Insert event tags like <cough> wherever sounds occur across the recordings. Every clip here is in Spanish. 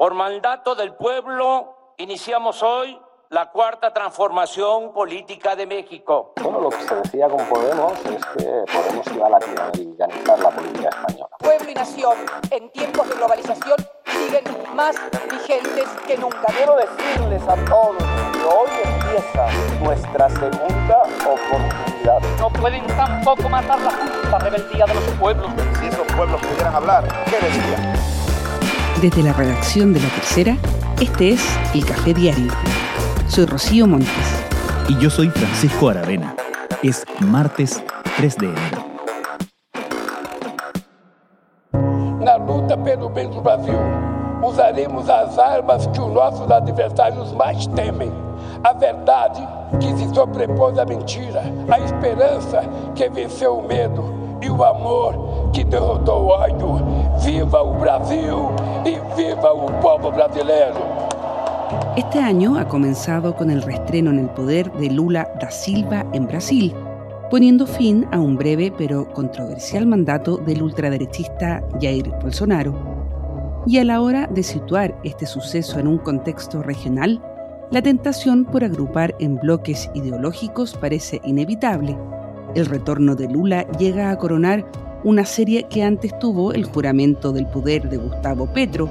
Por mandato del pueblo, iniciamos hoy la cuarta transformación política de México. Bueno, lo que se decía con Podemos es que Podemos iba a latinoamericanizar la política española. Pueblo y nación, en tiempos de globalización, siguen más vigentes que nunca. Quiero decirles a todos que hoy empieza nuestra segunda oportunidad. No pueden tampoco matar la justa rebeldía de los pueblos. Si esos pueblos pudieran hablar, ¿qué decían? Desde la redacción de La Tercera, este es El Café Diario. Soy Rocío Montes. Y yo soy Francisco Aravena. Es martes 3 de enero. Na luta pelo bem do Brasil, usaremos as armas que os nossos adversários mais temem. A verdade que se sobrepôs à mentira, a esperança que venceu o medo e o amor que derrotou o ódio. Viva o Brasil y viva o povo brasileiro! Este año ha comenzado con el reestreno en el poder de Lula da Silva en Brasil, poniendo fin a un breve pero controversial mandato del ultraderechista Jair Bolsonaro. Y a la hora de situar este suceso en un contexto regional, la tentación por agrupar en bloques ideológicos parece inevitable. El retorno de Lula llega a coronar una serie que antes tuvo el juramento del poder de Gustavo Petro,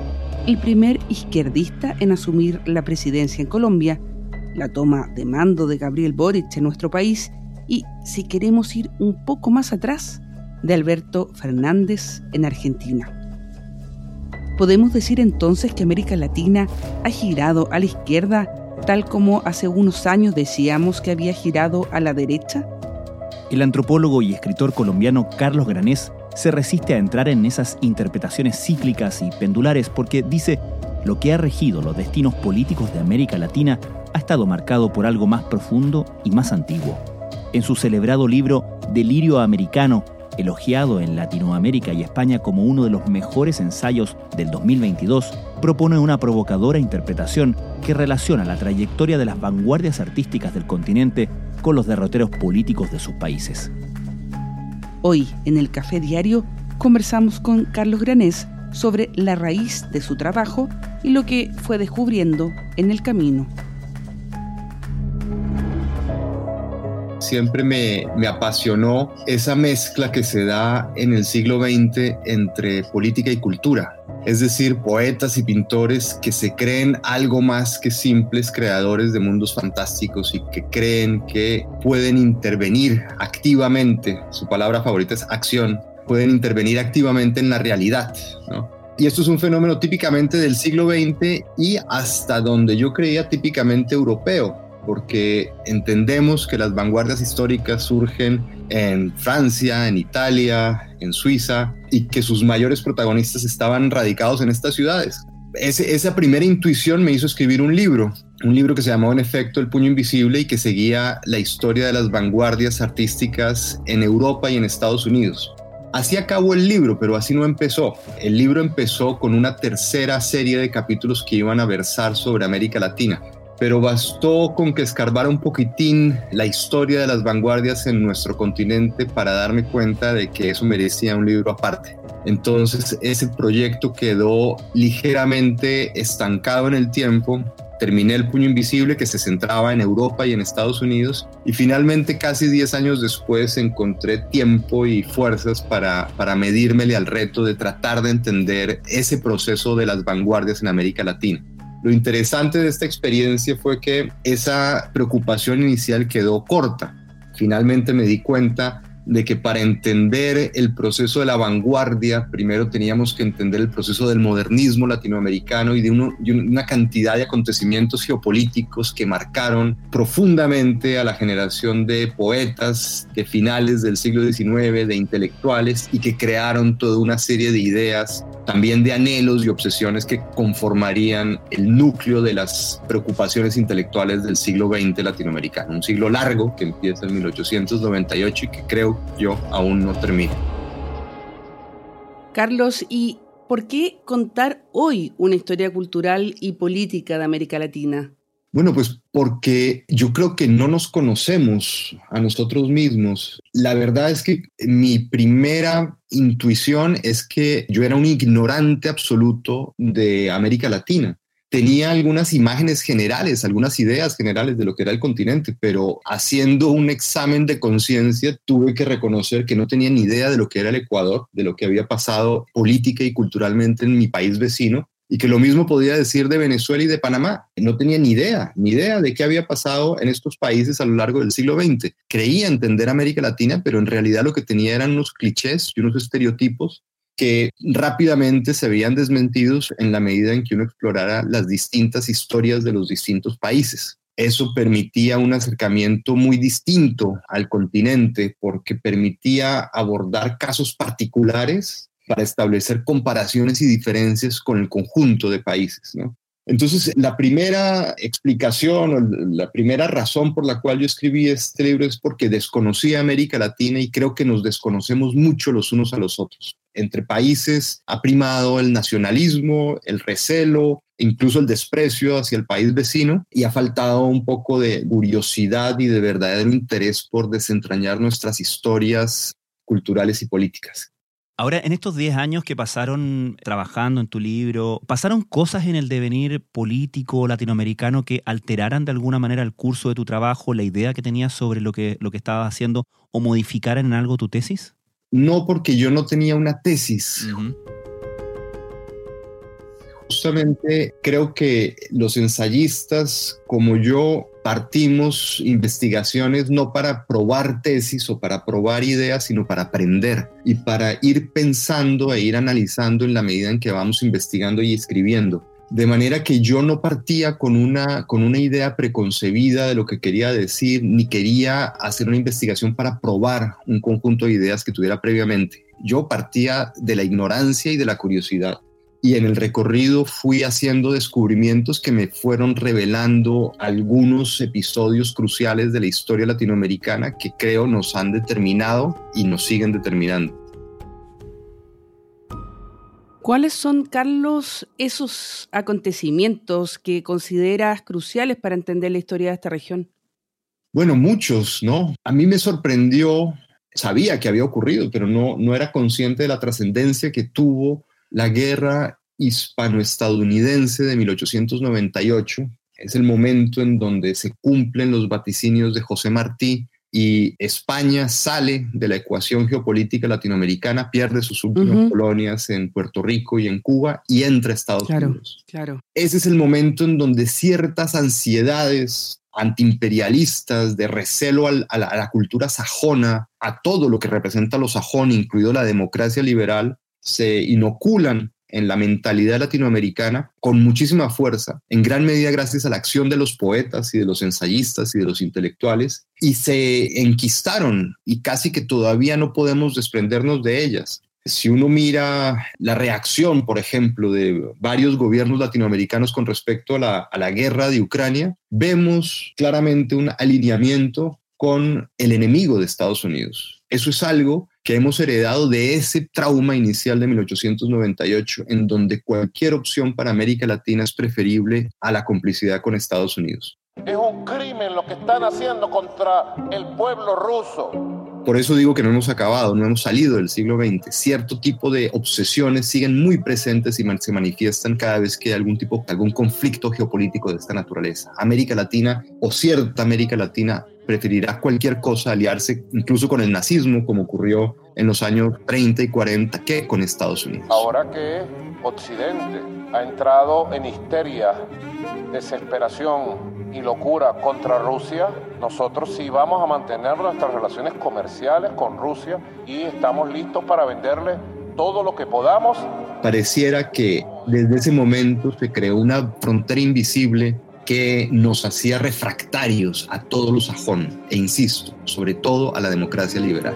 el primer izquierdista en asumir la presidencia en Colombia, la toma de mando de Gabriel Boric en nuestro país y, si queremos ir un poco más atrás, de Alberto Fernández en Argentina. ¿Podemos decir entonces que América Latina ha girado a la izquierda tal como hace unos años decíamos que había girado a la derecha? El antropólogo y escritor colombiano Carlos Granés se resiste a entrar en esas interpretaciones cíclicas y pendulares porque dice lo que ha regido los destinos políticos de América Latina ha estado marcado por algo más profundo y más antiguo. En su celebrado libro Delirio Americano, elogiado en Latinoamérica y España como uno de los mejores ensayos del 2022, propone una provocadora interpretación que relaciona la trayectoria de las vanguardias artísticas del continente con los derroteros políticos de sus países. Hoy, en el Café Diario, conversamos con Carlos Granés sobre la raíz de su trabajo y lo que fue descubriendo en el camino. Siempre me, me, apasionó esa mezcla que se da en el siglo XX entre política y cultura es decir, poetas y pintores que se creen algo más que simples creadores de mundos fantásticos y que creen que pueden intervenir activamente, su palabra favorita es acción, pueden intervenir activamente en la realidad. Y esto es un fenómeno típicamente del siglo XX y hasta donde yo creía típicamente europeo porque entendemos que las vanguardias históricas surgen en Francia, en Italia, en Suiza, y que sus mayores protagonistas estaban radicados en estas ciudades. esa primera intuición me hizo escribir un libro, un libro que se llamó en efecto El puño invisible y que seguía la historia de las vanguardias artísticas en Europa y en Estados Unidos. Así acabó el libro, pero así no empezó. El libro empezó con una tercera serie de capítulos que iban a versar sobre América Latina pero bastó con que escarbara un poquitín la historia de las vanguardias en nuestro continente para darme cuenta de que eso merecía un libro aparte. Entonces ese proyecto quedó ligeramente estancado en el tiempo. Terminé El Puño Invisible que se centraba en Europa y en Estados Unidos y finalmente casi 10 años después encontré tiempo y fuerzas para, para medírmele al reto de tratar de entender ese proceso de las vanguardias en América Latina. Lo interesante de esta experiencia fue que esa preocupación inicial quedó corta. Finalmente me di cuenta de que para entender el proceso de la vanguardia, primero teníamos que entender el proceso del modernismo latinoamericano y de, una cantidad de acontecimientos geopolíticos que marcaron profundamente a la generación de poetas de finales del siglo XIX, de intelectuales, y que crearon toda una serie de ideas, también de anhelos y obsesiones que conformarían el núcleo de las preocupaciones intelectuales del siglo XX latinoamericano. Un siglo largo que empieza en 1898 y que creo yo aún no termino. Carlos, ¿y por qué contar hoy una historia cultural y política de América Latina? Bueno, pues porque yo creo que no nos conocemos a nosotros mismos. La verdad es que mi primera intuición es que yo era un ignorante absoluto de América Latina. Tenía algunas imágenes generales, algunas ideas generales de lo que era el continente, pero haciendo un examen de conciencia tuve que reconocer que no tenía ni idea de lo que era el Ecuador, de lo que había pasado política y culturalmente en mi país vecino y que lo mismo podía decir de Venezuela y de Panamá. No tenía ni idea, ni idea de qué había pasado en estos países a lo largo del siglo XX. Creía entender América Latina, pero en realidad lo que tenía eran unos clichés y unos estereotipos que rápidamente se veían desmentidos en la medida en que uno explorara las distintas historias de los distintos países. Eso permitía un acercamiento muy distinto al continente porque permitía abordar casos particulares para establecer comparaciones y diferencias con el conjunto de países. Entonces, la primera explicación, la primera razón por la cual yo escribí este libro es porque desconocía América Latina y creo que nos desconocemos mucho los unos a los otros. Entre países ha primado el nacionalismo, el recelo, incluso el desprecio hacia el país vecino y ha faltado un poco de curiosidad y de verdadero interés por desentrañar nuestras historias culturales y políticas. Ahora, en estos 10 años que pasaron trabajando en tu libro, ¿pasaron cosas en el devenir político latinoamericano que alteraran de alguna manera el curso de tu trabajo, la idea que tenías sobre lo que, lo que estabas haciendo o modificaran en algo tu tesis? No, porque yo no tenía una tesis. Justamente creo que los ensayistas como yo partimos investigaciones no para probar tesis o para probar ideas, sino para aprender y para ir pensando e ir analizando en la medida en que vamos investigando y escribiendo. De manera que yo no partía con una, con una idea preconcebida de lo que quería decir, ni quería hacer una investigación para probar un conjunto de ideas que tuviera previamente. Yo partía de la ignorancia y de la curiosidad y en el recorrido fui haciendo descubrimientos que me fueron revelando algunos episodios cruciales de la historia latinoamericana que creo nos han determinado y nos siguen determinando. ¿Cuáles son, Carlos, esos acontecimientos que consideras cruciales para entender la historia de esta región? Bueno, muchos, ¿no? A mí me sorprendió, sabía que había ocurrido, pero no, no era consciente de la trascendencia que tuvo la guerra hispano-estadounidense de 1898. Es el momento en donde se cumplen los vaticinios de José Martí y España sale de la ecuación geopolítica latinoamericana, pierde sus últimas colonias en Puerto Rico y en Cuba y entra a Estados Unidos. Claro. Ese es el momento en donde ciertas ansiedades antiimperialistas, de recelo a, la, a la cultura sajona, a todo lo que representa lo sajón, incluido la democracia liberal, se inoculan en la mentalidad latinoamericana con muchísima fuerza, en gran medida gracias a la acción de los poetas y de los ensayistas y de los intelectuales, y se enquistaron y casi que todavía no podemos desprendernos de ellas. Si uno mira la reacción, por ejemplo, de varios gobiernos latinoamericanos con respecto a la, guerra de Ucrania, vemos claramente un alineamiento con el enemigo de Estados Unidos. Eso es algo que hemos heredado de ese trauma inicial de 1898, en donde cualquier opción para América Latina es preferible a la complicidad con Estados Unidos. Es un crimen lo que están haciendo contra el pueblo ruso. Por eso digo que no hemos acabado, no hemos salido del siglo XX. Cierto tipo de obsesiones siguen muy presentes y se manifiestan cada vez que hay algún tipo, algún conflicto geopolítico de esta naturaleza. América Latina o cierta América Latina preferirá cualquier cosa aliarse incluso con el nazismo, como ocurrió en los años 30 y 40, que con Estados Unidos. Ahora que Occidente ha entrado en histeria, desesperación y locura contra Rusia, nosotros sí vamos a mantener nuestras relaciones comerciales con Rusia y estamos listos para venderle todo lo que podamos. Pareciera que desde ese momento se creó una frontera invisible que nos hacía refractarios a todo lo sajón, e insisto, sobre todo a la democracia liberal.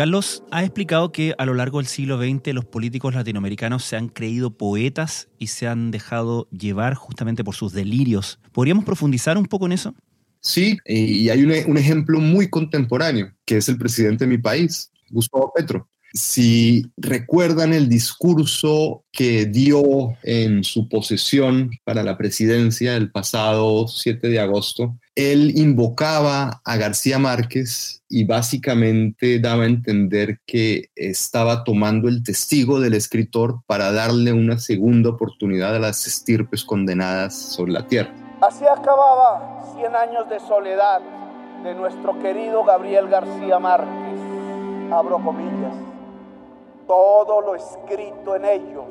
Carlos ha explicado que a lo largo del siglo XX los políticos latinoamericanos se han creído poetas y se han dejado llevar justamente por sus delirios. ¿Podríamos profundizar un poco en eso? Sí, y hay un, ejemplo muy contemporáneo, que es el presidente de mi país, Gustavo Petro. Si recuerdan el discurso que dio en su posesión para la presidencia el pasado 7 de agosto, él invocaba a García Márquez y básicamente daba a entender que estaba tomando el testigo del escritor para darle una segunda oportunidad a las estirpes condenadas sobre la tierra. Así acababa 100 años de soledad de nuestro querido Gabriel García Márquez. Abro comillas. Todo lo escrito en ellos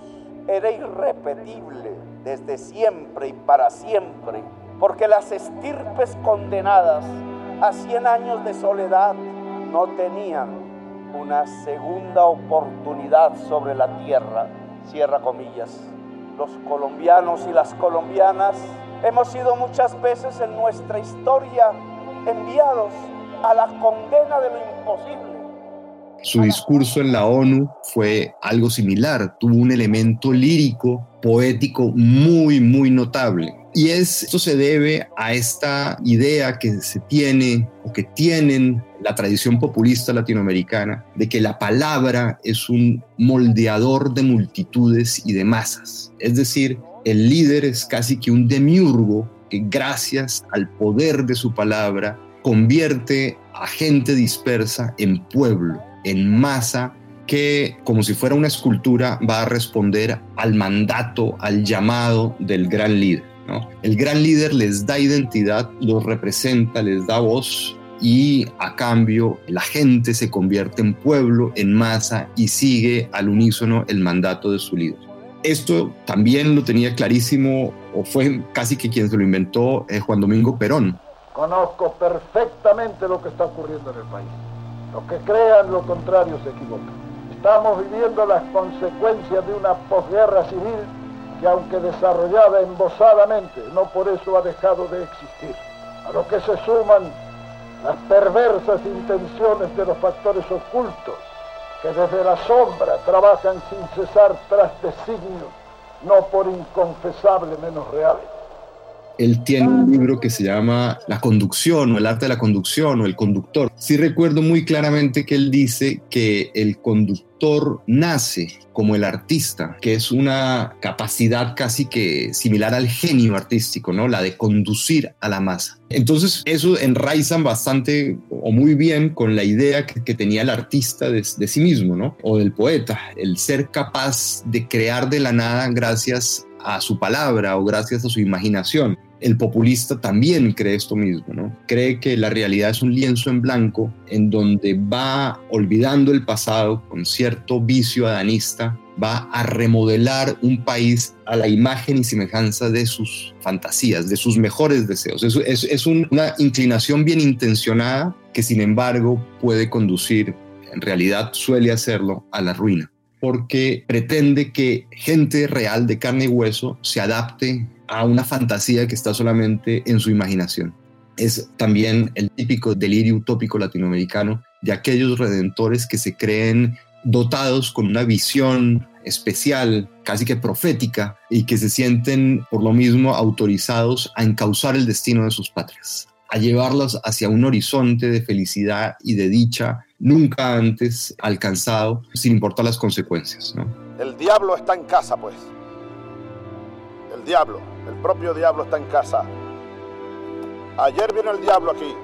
era irrepetible desde siempre y para siempre porque las estirpes condenadas a 100 años de soledad no tenían una segunda oportunidad sobre la tierra, cierra comillas. Los colombianos y las colombianas hemos sido muchas veces en nuestra historia enviados a la condena de lo imposible. Su discurso en la ONU fue algo similar, tuvo un elemento lírico, poético muy, muy notable. Y esto se debe a esta idea que se tiene o que tienen la tradición populista latinoamericana de que la palabra es un moldeador de multitudes y de masas. Es decir, el líder es casi que un demiurgo que gracias al poder de su palabra convierte a gente dispersa en pueblo en masa que, como si fuera una escultura, va a responder al mandato, al llamado del gran líder. El gran líder les da identidad, los representa, les da voz y a cambio la gente se convierte en pueblo, en masa y sigue al unísono el mandato de su líder. Esto también lo tenía clarísimo o fue casi que quien se lo inventó eh, Juan Domingo Perón. Conozco perfectamente lo que está ocurriendo en el país los que crean lo contrario se equivocan. Estamos viviendo las consecuencias de una posguerra civil que aunque desarrollada embosadamente, no por eso ha dejado de existir. A lo que se suman las perversas intenciones de los factores ocultos que desde la sombra trabajan sin cesar tras designios, no por inconfesable menos reales él tiene un libro que se llama La conducción o el arte de la conducción o el conductor. Sí recuerdo muy claramente que él dice que el conductor nace como el artista, que es una capacidad casi que similar al genio artístico, ¿no? La de conducir a la masa. Entonces eso enraizan bastante o muy bien con la idea que, tenía el artista de, de sí mismo, ¿no? O del poeta, el ser capaz de crear de la nada gracias a su palabra o gracias a su imaginación el populista también cree esto mismo, ¿no? Cree que la realidad es un lienzo en blanco en donde va olvidando el pasado con cierto vicio adanista, va a remodelar un país a la imagen y semejanza de sus fantasías, de sus mejores deseos. Es, es una inclinación bien intencionada que sin embargo puede conducir, en realidad suele hacerlo, a la ruina porque pretende que gente real de carne y hueso se adapte a una fantasía que está solamente en su imaginación. Es también el típico delirio utópico latinoamericano de aquellos redentores que se creen dotados con una visión especial, casi que profética, y que se sienten por lo mismo autorizados a encauzar el destino de sus patrias, a llevarlos hacia un horizonte de felicidad y de dicha nunca antes alcanzado, sin importar las consecuencias. El diablo está en casa, pues. El diablo. El propio diablo está en casa. Ayer vino el diablo aquí.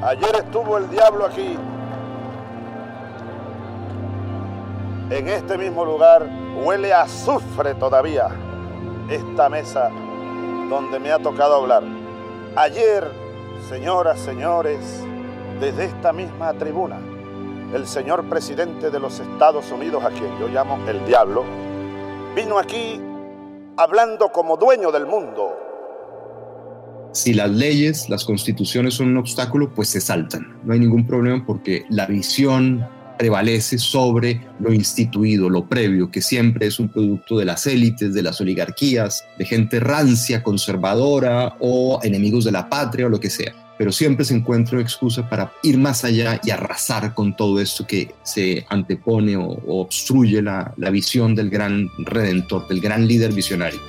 Ayer estuvo el diablo aquí. En este mismo lugar huele a azufre todavía esta mesa donde me ha tocado hablar. Ayer, señoras, señores, desde esta misma tribuna, el señor presidente de los Estados Unidos, a quien yo llamo el diablo, vino aquí hablando como dueño del mundo. Si las leyes, las constituciones son un obstáculo, pues se saltan. No hay ningún problema porque la visión prevalece sobre lo instituido, lo previo, que siempre es un producto de las élites, de las oligarquías, de gente rancia, conservadora o enemigos de la patria o lo que sea pero siempre se encuentra una excusa para ir más allá y arrasar con todo esto que se antepone o, obstruye la, la visión del gran redentor, del gran líder visionario.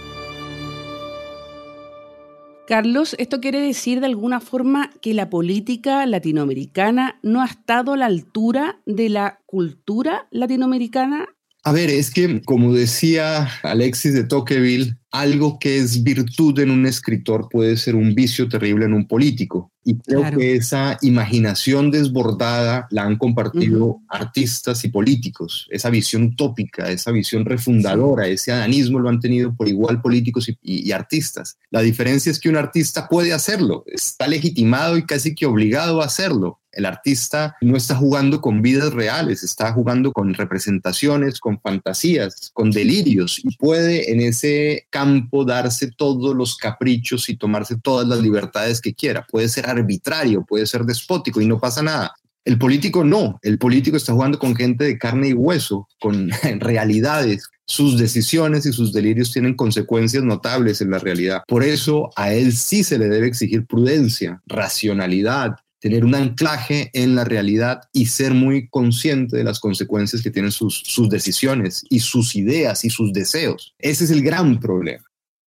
Carlos, ¿esto quiere decir de alguna forma que la política latinoamericana no ha estado a la altura de la cultura latinoamericana? A ver, es que como decía Alexis de Tocqueville, algo que es virtud en un escritor puede ser un vicio terrible en un político. Y creo que esa imaginación desbordada la han compartido artistas y políticos. Esa visión utópica, esa visión refundadora, ese adanismo lo han tenido por igual políticos y, artistas. La diferencia es que un artista puede hacerlo, está legitimado y casi que obligado a hacerlo. El artista no está jugando con vidas reales, está jugando con representaciones, con fantasías, con delirios y puede en ese campo darse todos los caprichos y tomarse todas las libertades que quiera. Puede ser arbitrario, puede ser despótico y no pasa nada. El político no, el político está jugando con gente de carne y hueso, con <laughs> realidades. Sus decisiones y sus delirios tienen consecuencias notables en la realidad. Por eso a él sí se le debe exigir prudencia, racionalidad, tener un anclaje en la realidad y ser muy consciente de las consecuencias que tienen sus, sus decisiones y sus ideas y sus deseos. Ese es el gran problema.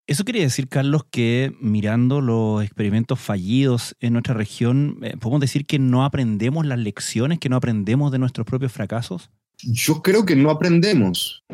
Eso quiere decir, Carlos, que mirando los experimentos fallidos en nuestra región, eh, ¿podemos decir que no aprendemos las lecciones, que no aprendemos de nuestros propios fracasos? Yo creo que no aprendemos.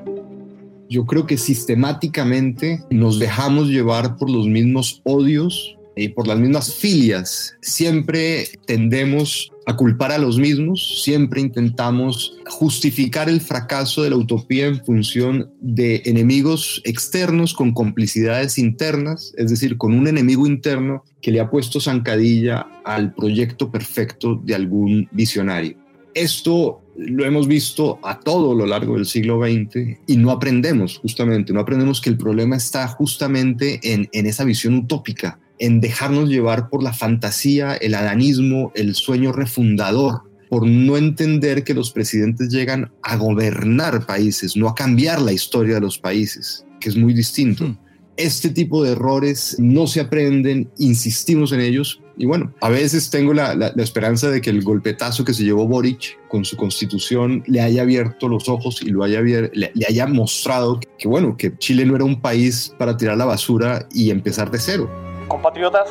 Yo creo que sistemáticamente nos dejamos llevar por los mismos odios y por las mismas filias. Siempre tendemos a culpar a los mismos, siempre intentamos justificar el fracaso de la utopía en función de enemigos externos con complicidades internas, es decir, con un enemigo interno que le ha puesto zancadilla al proyecto perfecto de algún visionario. Esto lo hemos visto a todo lo largo del siglo XX y no aprendemos justamente, no aprendemos que el problema está justamente en, en esa visión utópica en dejarnos llevar por la fantasía, el adanismo, el sueño refundador, por no entender que los presidentes llegan a gobernar países, no a cambiar la historia de los países, que es muy distinto. Hmm. Este tipo de errores no se aprenden, insistimos en ellos, y bueno, a veces tengo la, esperanza de que el golpetazo que se llevó Boric con su constitución le haya abierto los ojos y lo haya, le, le, haya mostrado que, bueno, que Chile no era un país para tirar la basura y empezar de cero. Compatriotas,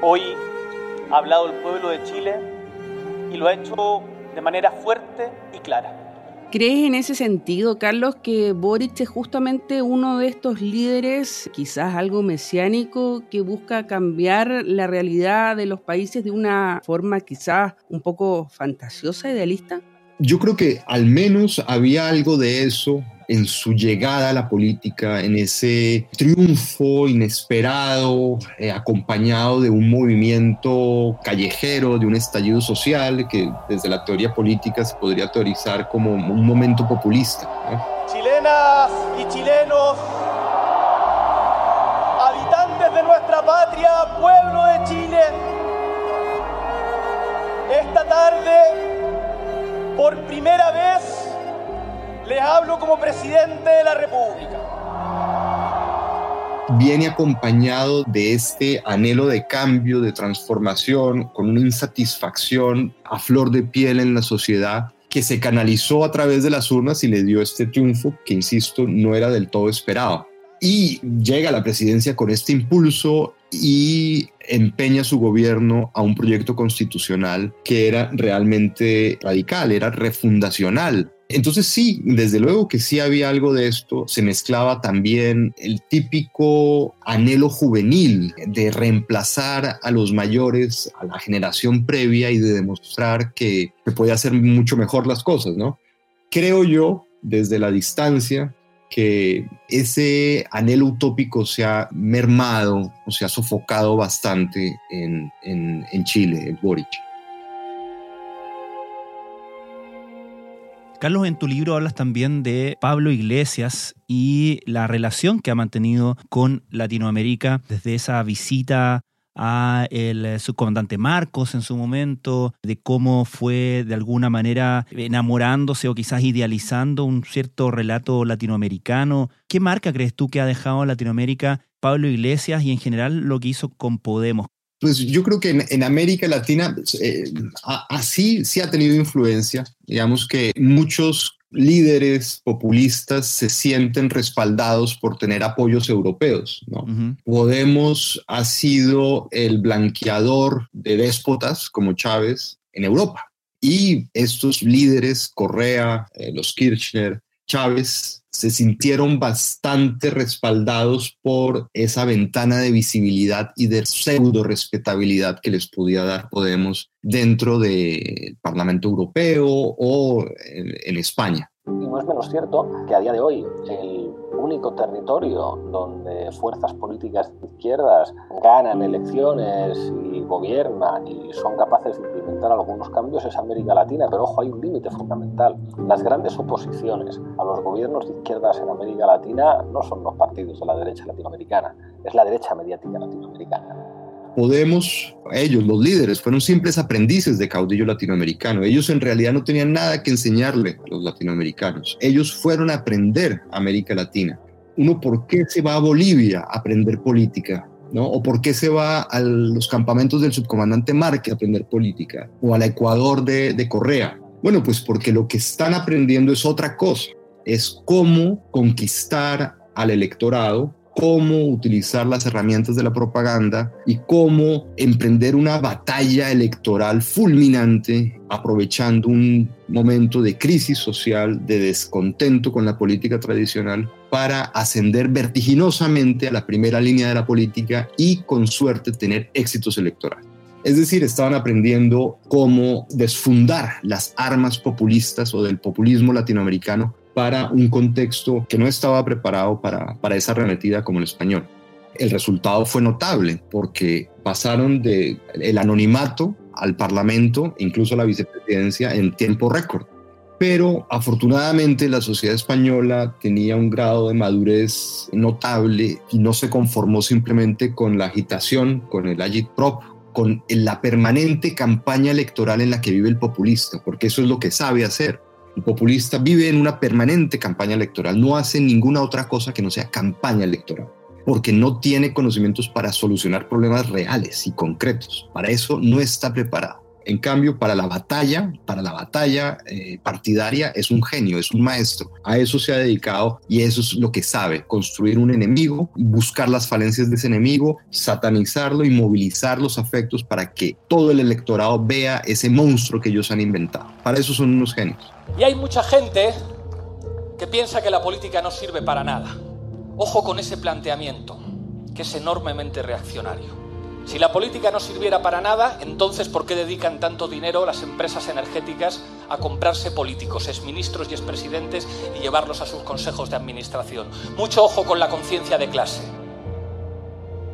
hoy ha hablado el pueblo de Chile y lo ha hecho de manera fuerte y clara. ¿Crees en ese sentido, Carlos, que Boric es justamente uno de estos líderes, quizás algo mesiánico, que busca cambiar la realidad de los países de una forma quizás un poco fantasiosa, idealista? Yo creo que al menos había algo de eso en su llegada a la política, en ese triunfo inesperado, eh, acompañado de un movimiento callejero, de un estallido social que desde la teoría política se podría teorizar como un momento populista. Chilenas y chilenos, habitantes de nuestra patria, pueblo de Chile, esta tarde, por primera vez, les hablo como presidente de la República. Viene acompañado de este anhelo de cambio, de transformación, con una insatisfacción a flor de piel en la sociedad que se canalizó a través de las urnas y le dio este triunfo que, insisto, no era del todo esperado. Y llega a la presidencia con este impulso y empeña su gobierno a un proyecto constitucional que era realmente radical, era refundacional entonces sí, desde luego que sí había algo de esto. Se mezclaba también el típico anhelo juvenil de reemplazar a los mayores, a la generación previa y de demostrar que se puede hacer mucho mejor las cosas, ¿no? Creo yo, desde la distancia, que ese anhelo utópico se ha mermado o se ha sofocado bastante en, en Chile, en Boric. Carlos, en tu libro hablas también de Pablo Iglesias y la relación que ha mantenido con Latinoamérica desde esa visita a el subcomandante Marcos en su momento, de cómo fue de alguna manera enamorándose o quizás idealizando un cierto relato latinoamericano. ¿Qué marca crees tú que ha dejado Latinoamérica Pablo Iglesias y en general lo que hizo con Podemos? Pues yo creo que en, América Latina eh, así sí ha tenido influencia. Digamos que muchos líderes populistas se sienten respaldados por tener apoyos europeos. ¿no? Podemos ha sido el blanqueador de déspotas como Chávez en Europa. Y estos líderes, Correa, eh, los Kirchner, Chávez, se sintieron bastante respaldados por esa ventana de visibilidad y de pseudo respetabilidad que les podía dar Podemos dentro del Parlamento Europeo o en, España. Y no es menos cierto que a día de hoy el único territorio donde fuerzas políticas de izquierdas ganan elecciones y gobiernan y son capaces de implementar algunos cambios es América Latina, pero ojo, hay un límite fundamental. Las grandes oposiciones a los gobiernos de izquierdas en América Latina no son los partidos de la derecha latinoamericana, es la derecha mediática latinoamericana. Podemos, ellos, los líderes, fueron simples aprendices de caudillo latinoamericano. Ellos en realidad no tenían nada que enseñarle a los latinoamericanos. Ellos fueron a aprender América Latina. Uno, ¿por qué se va a Bolivia a aprender política? ¿no? ¿O por qué se va a los campamentos del subcomandante Marque a aprender política? ¿O al Ecuador de, de Correa? Bueno, pues porque lo que están aprendiendo es otra cosa. Es cómo conquistar al electorado cómo utilizar las herramientas de la propaganda y cómo emprender una batalla electoral fulminante aprovechando un momento de crisis social, de descontento con la política tradicional para ascender vertiginosamente a la primera línea de la política y con suerte tener éxitos electorales. Es decir, estaban aprendiendo cómo desfundar las armas populistas o del populismo latinoamericano para un contexto que no estaba preparado para, para esa arremetida como el español. El resultado fue notable porque pasaron del el anonimato al parlamento, incluso a la vicepresidencia, en tiempo récord. Pero afortunadamente la sociedad española tenía un grado de madurez notable y no se conformó simplemente con la agitación, con el agitprop, con la permanente campaña electoral en la que vive el populista, porque eso es lo que sabe hacer el populista vive en una permanente campaña electoral, no hace ninguna otra cosa que no sea campaña electoral, porque no tiene conocimientos para solucionar problemas reales y concretos. Para eso no está preparado. En cambio, para la batalla, para la batalla eh, partidaria, es un genio, es un maestro. A eso se ha dedicado y eso es lo que sabe, construir un enemigo, buscar las falencias de ese enemigo, satanizarlo y movilizar los afectos para que todo el electorado vea ese monstruo que ellos han inventado. Para eso son unos genios. Y hay mucha gente que piensa que la política no sirve para nada. Ojo con ese planteamiento, que es enormemente reaccionario. Si la política no sirviera para nada, entonces ¿por qué dedican tanto dinero las empresas energéticas a comprarse políticos, exministros y expresidentes y llevarlos a sus consejos de administración? Mucho ojo con la conciencia de clase.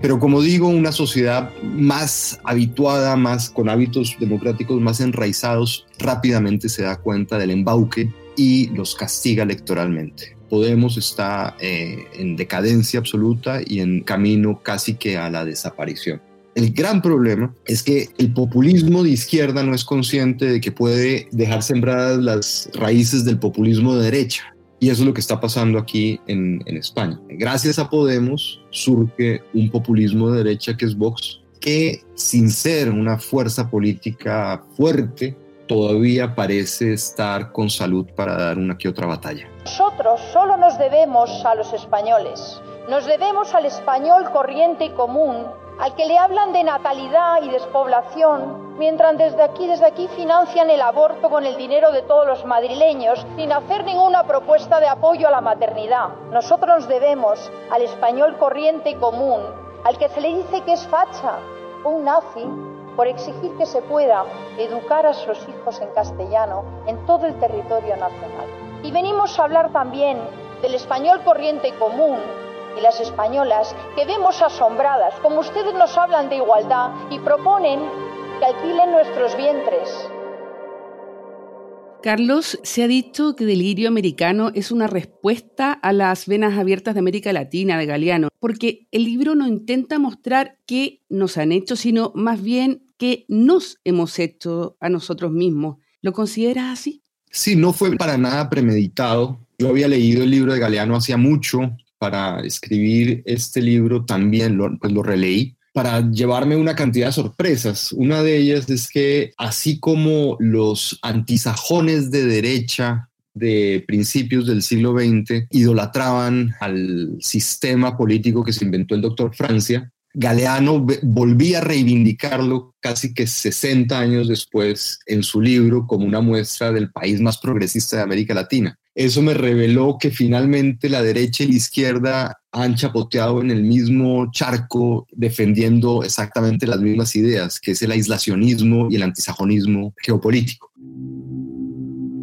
Pero como digo, una sociedad más habituada, más con hábitos democráticos más enraizados, rápidamente se da cuenta del embauque y los castiga electoralmente. Podemos está eh, en decadencia absoluta y en camino casi que a la desaparición. El gran problema es que el populismo de izquierda no es consciente de que puede dejar sembradas las raíces del populismo de derecha. Y eso es lo que está pasando aquí en, España. Gracias a Podemos surge un populismo de derecha que es Vox, que sin ser una fuerza política fuerte, todavía parece estar con salud para dar una que otra batalla. Nosotros solo nos debemos a los españoles, nos debemos al español corriente y común al que le hablan de natalidad y despoblación, mientras desde aquí, desde aquí financian el aborto con el dinero de todos los madrileños, sin hacer ninguna propuesta de apoyo a la maternidad. Nosotros nos debemos al español corriente y común, al que se le dice que es facha, un nazi, por exigir que se pueda educar a sus hijos en castellano en todo el territorio nacional. Y venimos a hablar también del español corriente y común, y las españolas que vemos asombradas como ustedes nos hablan de igualdad y proponen que alquilen nuestros vientres. Carlos, se ha dicho que Delirio Americano es una respuesta a las venas abiertas de América Latina de Galeano, porque el libro no intenta mostrar qué nos han hecho, sino más bien qué nos hemos hecho a nosotros mismos. ¿Lo consideras así? Sí, no fue para nada premeditado. Yo había leído el libro de Galeano hacía mucho, para escribir este libro también lo, pues releí para llevarme una cantidad de sorpresas. Una de ellas es que así como los antisajones de derecha de principios del siglo XX idolatraban al sistema político que se inventó el doctor Francia, Galeano volvía a reivindicarlo casi que 60 años después en su libro como una muestra del país más progresista de América Latina. Eso me reveló que finalmente la derecha y la izquierda han chapoteado en el mismo charco defendiendo exactamente las mismas ideas, que es el aislacionismo y el antisajonismo geopolítico.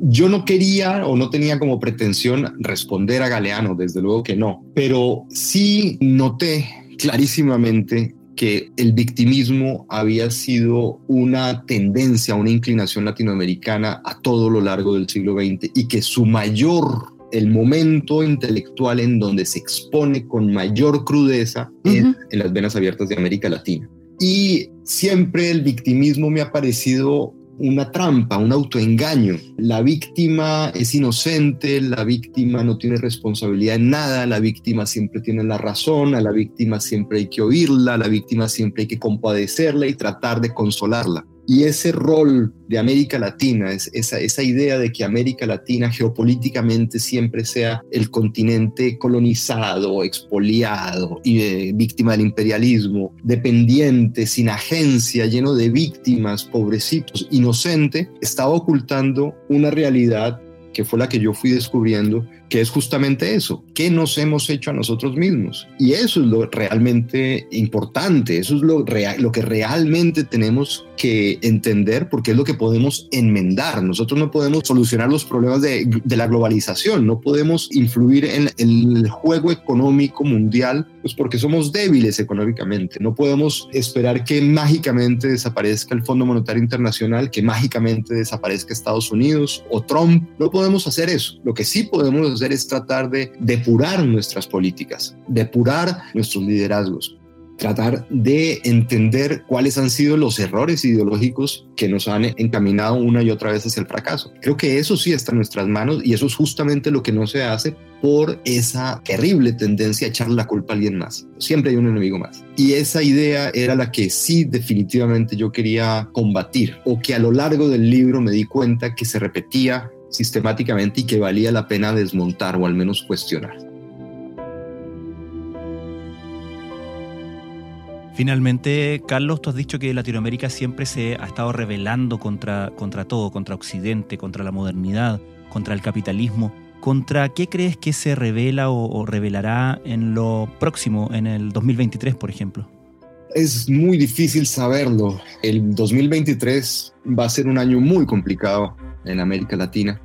Yo no quería o no tenía como pretensión responder a Galeano, desde luego que no, pero sí noté clarísimamente que el victimismo había sido una tendencia, una inclinación latinoamericana a todo lo largo del siglo XX y que su mayor, el momento intelectual en donde se expone con mayor crudeza es en las venas abiertas de América Latina. Y siempre el victimismo me ha parecido una trampa, un autoengaño. La víctima es inocente, la víctima no tiene responsabilidad en nada, la víctima siempre tiene la razón, a la víctima siempre hay que oírla, a la víctima siempre hay que compadecerla y tratar de consolarla. Y ese rol de América Latina, es esa, idea de que América Latina geopolíticamente siempre sea el continente colonizado, expoliado y víctima del imperialismo, dependiente, sin agencia, lleno de víctimas, pobrecitos, inocente, estaba ocultando una realidad que fue la que yo fui descubriendo, que es justamente eso, ¿qué nos hemos hecho a nosotros mismos? Y eso es lo realmente importante, eso es lo, lo que realmente tenemos que entender porque es lo que podemos enmendar. Nosotros no podemos solucionar los problemas de, de la globalización, no podemos influir en, el juego económico mundial, pues porque somos débiles económicamente. No podemos esperar que mágicamente desaparezca el Fondo Monetario Internacional, que mágicamente desaparezca Estados Unidos o Trump. No podemos hacer eso. Lo que sí podemos hacer es tratar de depurar nuestras políticas, depurar nuestros liderazgos tratar de entender cuáles han sido los errores ideológicos que nos han encaminado una y otra vez hacia el fracaso. Creo que eso sí está en nuestras manos y eso es justamente lo que no se hace por esa terrible tendencia a echarle la culpa a alguien más. Siempre hay un enemigo más. Y esa idea era la que sí definitivamente yo quería combatir o que a lo largo del libro me di cuenta que se repetía sistemáticamente y que valía la pena desmontar o al menos cuestionar. Finalmente, Carlos, tú has dicho que Latinoamérica siempre se ha estado rebelando contra, contra todo, contra Occidente, contra la modernidad, contra el capitalismo. ¿Contra qué crees que se revela o, o revelará en lo próximo, en el 2023, por ejemplo? Es muy difícil saberlo. El 2023 va a ser un año muy complicado en América Latina.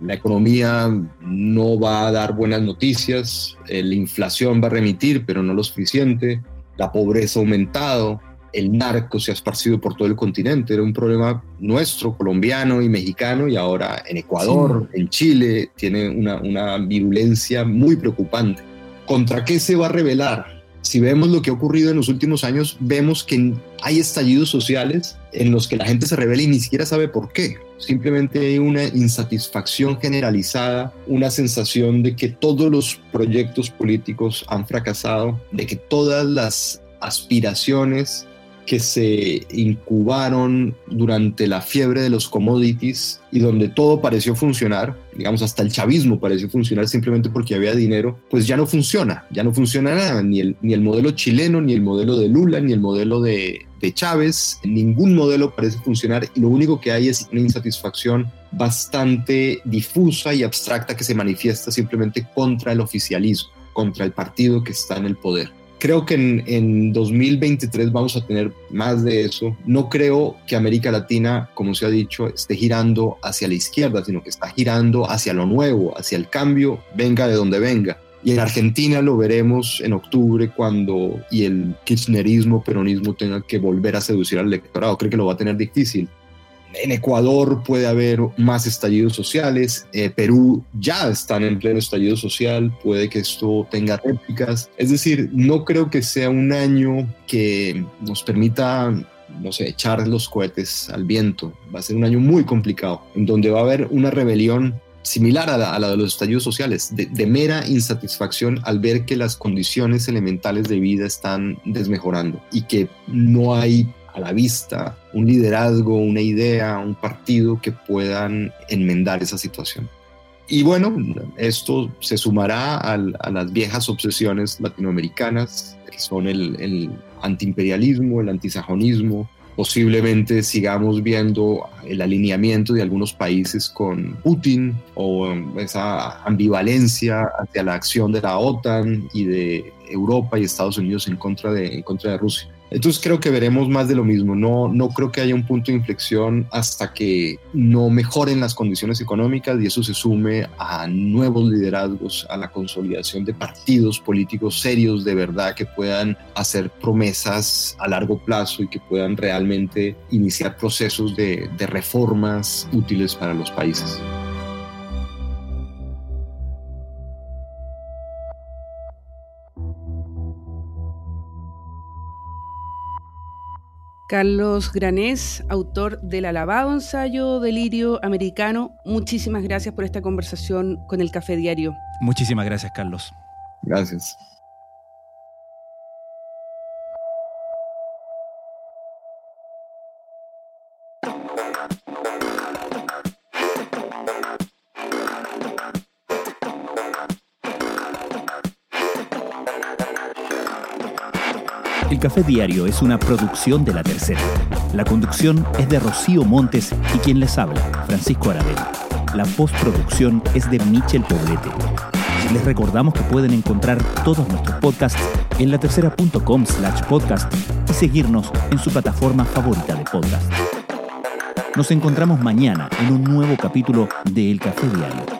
La economía no va a dar buenas noticias, la inflación va a remitir, pero no lo suficiente la pobreza ha aumentado, el narco se ha esparcido por todo el continente, era un problema nuestro, colombiano y mexicano, y ahora en Ecuador, en Chile, tiene una, una virulencia muy preocupante. ¿Contra qué se va a revelar? Si vemos lo que ha ocurrido en los últimos años, vemos que hay estallidos sociales en los que la gente se revela y ni siquiera sabe por qué. Simplemente hay una insatisfacción generalizada, una sensación de que todos los proyectos políticos han fracasado, de que todas las aspiraciones que se incubaron durante la fiebre de los commodities y donde todo pareció funcionar, digamos hasta el chavismo pareció funcionar simplemente porque había dinero, pues ya no funciona, ya no funciona nada, ni el, ni el modelo chileno, ni el modelo de Lula, ni el modelo de, de Chávez, ningún modelo parece funcionar y lo único que hay es una insatisfacción bastante difusa y abstracta que se manifiesta simplemente contra el oficialismo, contra el partido que está en el poder. Creo que en, en, 2023 vamos a tener más de eso. No creo que América Latina, como se ha dicho, esté girando hacia la izquierda, sino que está girando hacia lo nuevo, hacia el cambio, venga de donde venga. Y en Argentina lo veremos en octubre cuando y el kirchnerismo, peronismo tenga que volver a seducir al electorado. Creo que lo va a tener difícil en Ecuador puede haber más estallidos sociales, eh, Perú ya están en pleno estallido social, puede que esto tenga réplicas, es decir, no creo que sea un año que nos permita no sé, echar los cohetes al viento. Va a ser un año muy complicado, en donde va a haber una rebelión similar a la, de los estallidos sociales, de, de, mera insatisfacción al ver que las condiciones elementales de vida están desmejorando y que no hay a la vista un liderazgo, una idea, un partido que puedan enmendar esa situación. Y bueno, esto se sumará a las viejas obsesiones latinoamericanas, que son el, el antiimperialismo, el antisajonismo, posiblemente sigamos viendo el alineamiento de algunos países con Putin o esa ambivalencia hacia la acción de la OTAN y de Europa y Estados Unidos en contra de, en contra de Rusia. Entonces creo que veremos más de lo mismo. No, no creo que haya un punto de inflexión hasta que no mejoren las condiciones económicas y eso se sume a nuevos liderazgos, a la consolidación de partidos políticos serios de verdad que puedan hacer promesas a largo plazo y que puedan realmente iniciar procesos de, de reformas útiles para los países. Carlos Granés, autor del alabado ensayo Delirio Americano, muchísimas gracias por esta conversación con el Café Diario. Muchísimas gracias, Carlos. Gracias. Café Diario es una producción de La Tercera. La conducción es de Rocío Montes y quien les habla, Francisco Aravena. La postproducción es de Michel Poblete. Les recordamos que pueden encontrar todos nuestros podcasts en latercera.com slash podcast y seguirnos en su plataforma favorita de podcast. Nos encontramos mañana en un nuevo capítulo de El Café Diario